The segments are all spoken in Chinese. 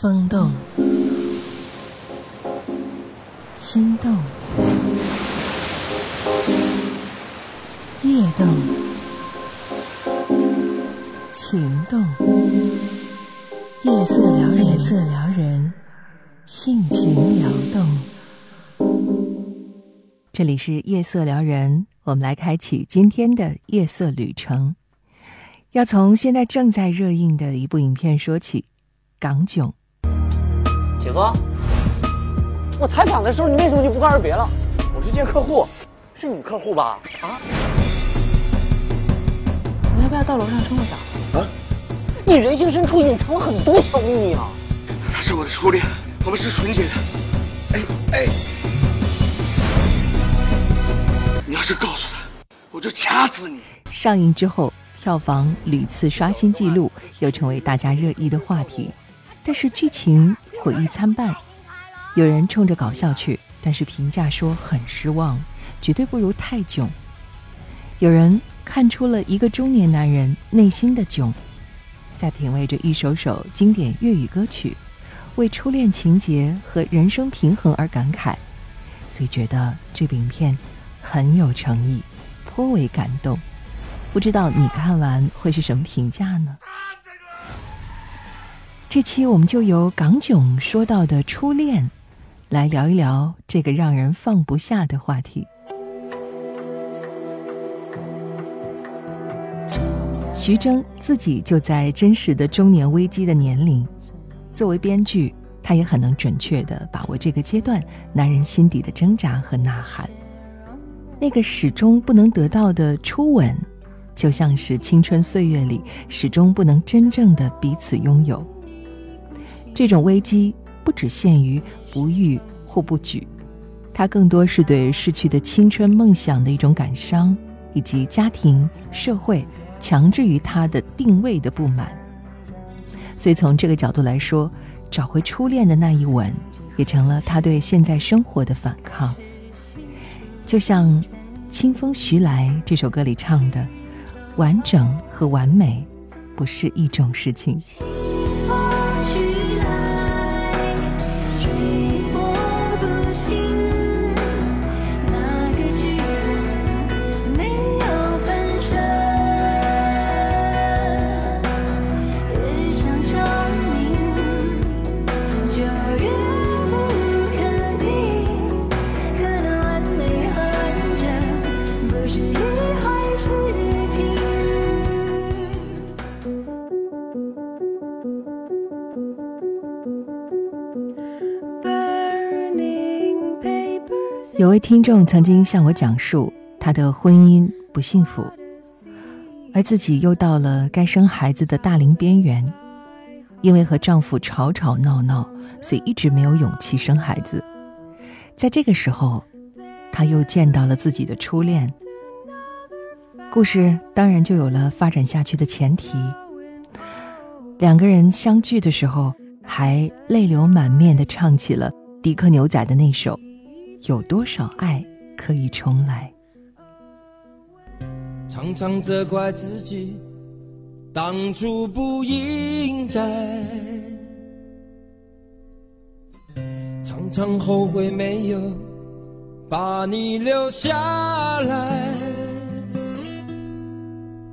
风动，心动，夜动，情动，夜色撩人，夜色撩人，性情撩动。这里是夜色撩人，我们来开启今天的夜色旅程。要从现在正在热映的一部影片说起，《港囧》。姐夫，我采访的时候你为什么就不告而别了？我去见客户，是女客户吧？啊？你要不要到楼上冲个澡？啊？你人性深处隐藏了很多小秘密啊！他是我的初恋，我们是纯洁的。哎哎，你要是告诉他，我就掐死你！上映之后。票房屡次刷新纪录，又成为大家热议的话题。但是剧情毁誉参半，有人冲着搞笑去，但是评价说很失望，绝对不如泰囧。有人看出了一个中年男人内心的囧，在品味着一首首经典粤语歌曲，为初恋情节和人生平衡而感慨，所以觉得这部影片很有诚意，颇为感动。不知道你看完会是什么评价呢？这期我们就由港囧说到的初恋，来聊一聊这个让人放不下的话题。徐峥自己就在真实的中年危机的年龄，作为编剧，他也很能准确的把握这个阶段男人心底的挣扎和呐喊，那个始终不能得到的初吻。就像是青春岁月里始终不能真正的彼此拥有，这种危机不只限于不遇或不举，它更多是对逝去的青春梦想的一种感伤，以及家庭、社会强制于他的定位的不满。所以从这个角度来说，找回初恋的那一吻，也成了他对现在生活的反抗。就像《清风徐来》这首歌里唱的。完整和完美，不是一种事情。有位听众曾经向我讲述他的婚姻不幸福，而自己又到了该生孩子的大龄边缘，因为和丈夫吵吵闹闹，所以一直没有勇气生孩子。在这个时候，他又见到了自己的初恋。故事当然就有了发展下去的前提。两个人相聚的时候，还泪流满面地唱起了迪克牛仔的那首。有多少爱可以重来？常常责怪自己当初不应该，常常后悔没有把你留下来。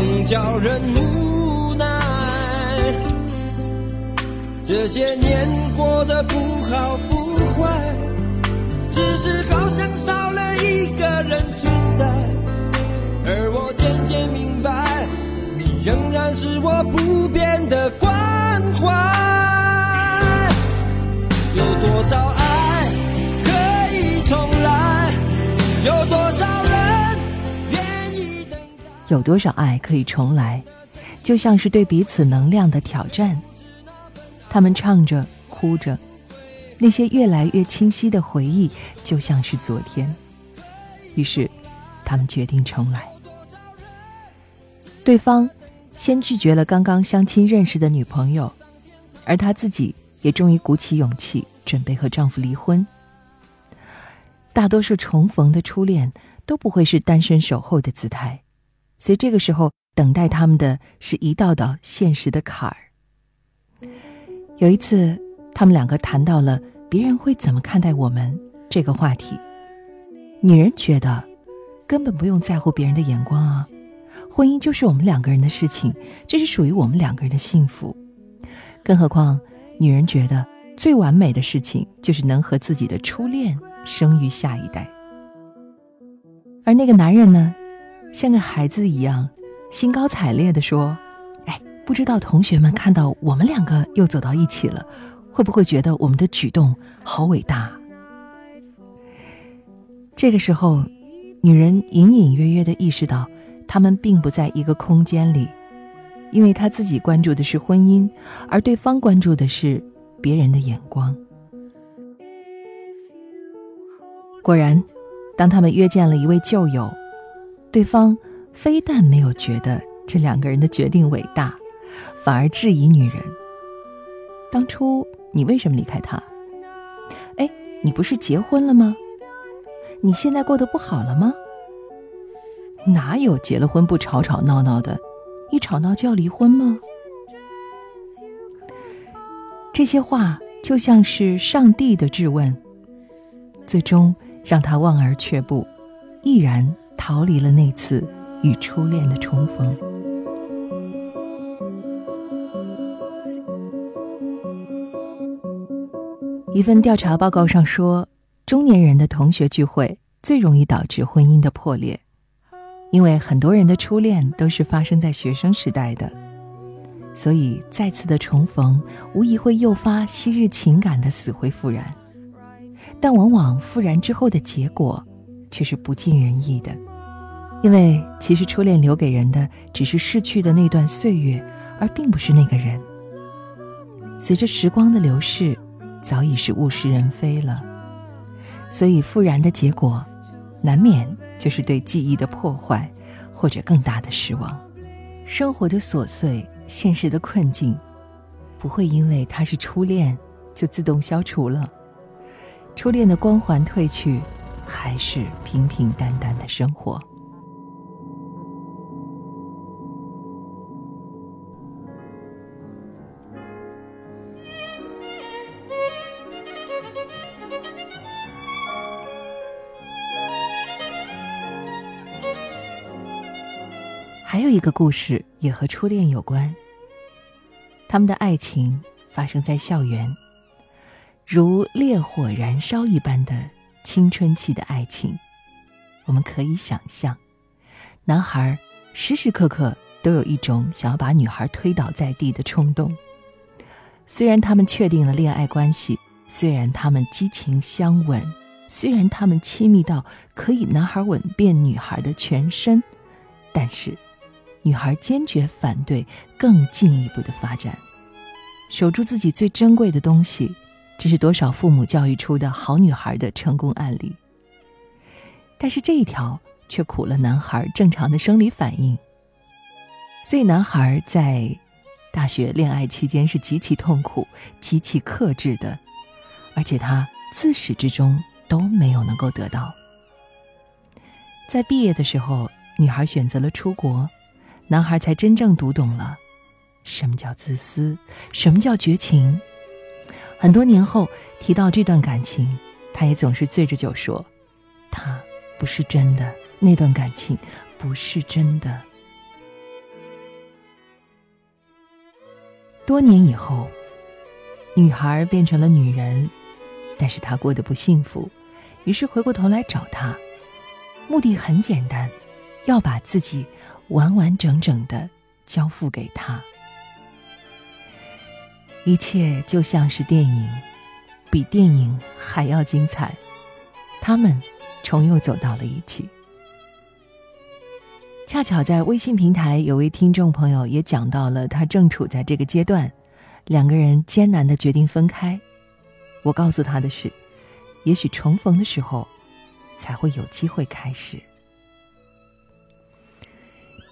总叫人无奈。这些年过得不好不坏。只是好像少了一个人存在，而我渐渐明白，你仍然是我不变的关怀。有多少爱可以重来？就像是对彼此能量的挑战。他们唱着。哭着，那些越来越清晰的回忆就像是昨天。于是，他们决定重来。对方先拒绝了刚刚相亲认识的女朋友，而她自己也终于鼓起勇气，准备和丈夫离婚。大多数重逢的初恋都不会是单身守候的姿态，所以这个时候等待他们的是一道道现实的坎儿。有一次，他们两个谈到了别人会怎么看待我们这个话题。女人觉得，根本不用在乎别人的眼光啊，婚姻就是我们两个人的事情，这是属于我们两个人的幸福。更何况，女人觉得最完美的事情就是能和自己的初恋生育下一代。而那个男人呢，像个孩子一样，兴高采烈地说：“哎，不知道同学们看到我们两个又走到一起了，会不会觉得我们的举动好伟大？”这个时候，女人隐隐约约的意识到，他们并不在一个空间里，因为她自己关注的是婚姻，而对方关注的是别人的眼光。果然，当他们约见了一位旧友，对方非但没有觉得这两个人的决定伟大，反而质疑女人：“当初你为什么离开他？哎，你不是结婚了吗？”你现在过得不好了吗？哪有结了婚不吵吵闹闹的？一吵闹就要离婚吗？这些话就像是上帝的质问，最终让他望而却步，毅然逃离了那次与初恋的重逢。一份调查报告上说。中年人的同学聚会最容易导致婚姻的破裂，因为很多人的初恋都是发生在学生时代的，所以再次的重逢无疑会诱发昔日情感的死灰复燃。但往往复燃之后的结果却是不尽人意的，因为其实初恋留给人的只是逝去的那段岁月，而并不是那个人。随着时光的流逝，早已是物是人非了。所以复燃的结果，难免就是对记忆的破坏，或者更大的失望。生活的琐碎，现实的困境，不会因为他是初恋就自动消除了。初恋的光环褪去，还是平平淡淡的生活。还有一个故事也和初恋有关。他们的爱情发生在校园，如烈火燃烧一般的青春期的爱情。我们可以想象，男孩时时刻刻都有一种想要把女孩推倒在地的冲动。虽然他们确定了恋爱关系，虽然他们激情相吻，虽然他们亲密到可以男孩吻遍女孩的全身，但是。女孩坚决反对更进一步的发展，守住自己最珍贵的东西，这是多少父母教育出的好女孩的成功案例。但是这一条却苦了男孩正常的生理反应，所以男孩在大学恋爱期间是极其痛苦、极其克制的，而且他自始至终都没有能够得到。在毕业的时候，女孩选择了出国。男孩才真正读懂了，什么叫自私，什么叫绝情。很多年后提到这段感情，他也总是醉着酒说：“他不是真的，那段感情不是真的。”多年以后，女孩变成了女人，但是她过得不幸福，于是回过头来找他，目的很简单，要把自己。完完整整的交付给他，一切就像是电影，比电影还要精彩。他们重又走到了一起。恰巧在微信平台，有位听众朋友也讲到了他正处在这个阶段，两个人艰难的决定分开，我告诉他的是，也许重逢的时候，才会有机会开始。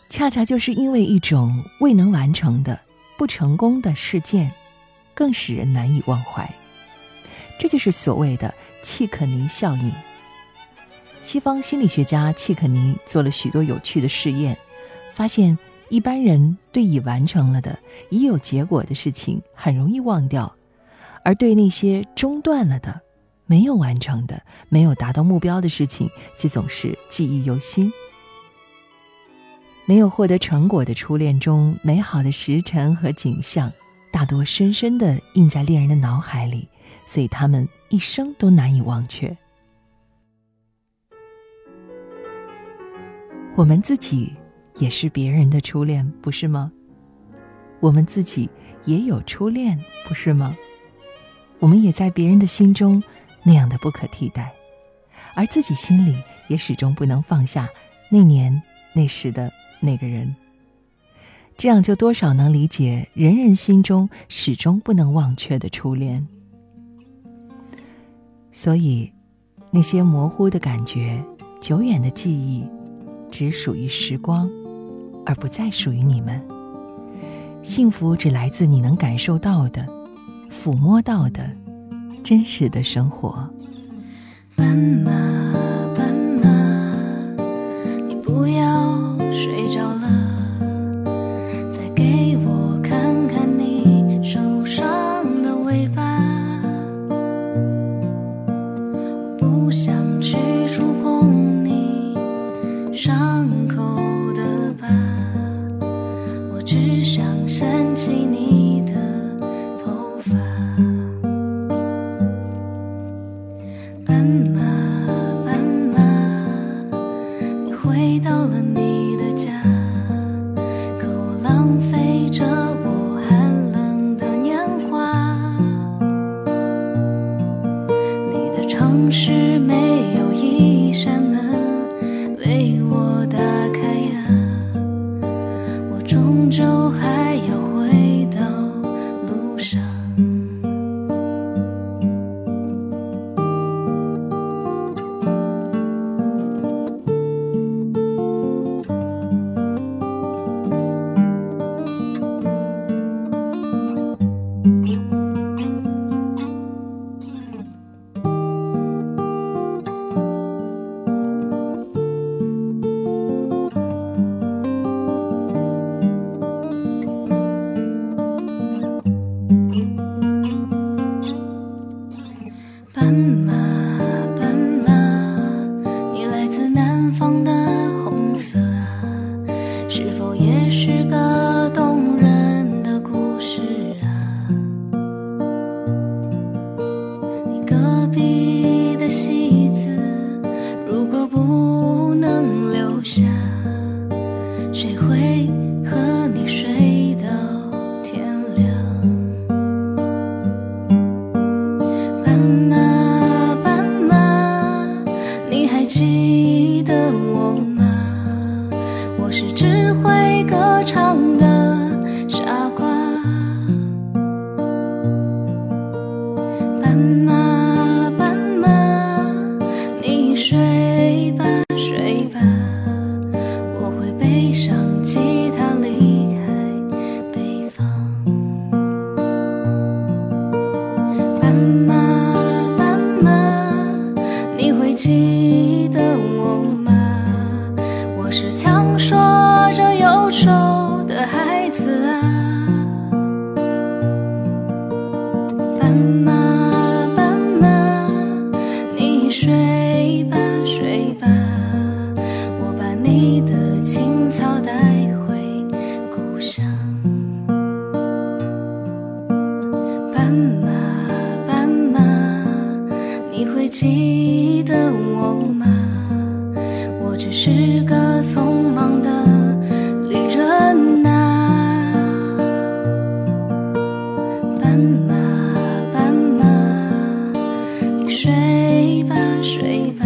恰恰就是因为一种未能完成的、不成功的事件，更使人难以忘怀。这就是所谓的契可尼效应。西方心理学家契可尼做了许多有趣的试验，发现一般人对已完成了的、已有结果的事情很容易忘掉，而对那些中断了的、没有完成的、没有达到目标的事情，却总是记忆犹新。没有获得成果的初恋中，美好的时辰和景象，大多深深地印在恋人的脑海里，所以他们一生都难以忘却。我们自己也是别人的初恋，不是吗？我们自己也有初恋，不是吗？我们也在别人的心中那样的不可替代，而自己心里也始终不能放下那年那时的。那个人，这样就多少能理解人人心中始终不能忘却的初恋。所以，那些模糊的感觉、久远的记忆，只属于时光，而不再属于你们。幸福只来自你能感受到的、抚摸到的真实的生活。斑马，你的头发斑马斑马，你回到了你的家，可我浪费着我寒冷的年华。你的城市没有一扇门为我打开呀，我终究还。谁会你的青草带回故乡斑马斑马你会记得我吗？我只是个匆忙的旅人啊斑马斑马你睡吧睡吧。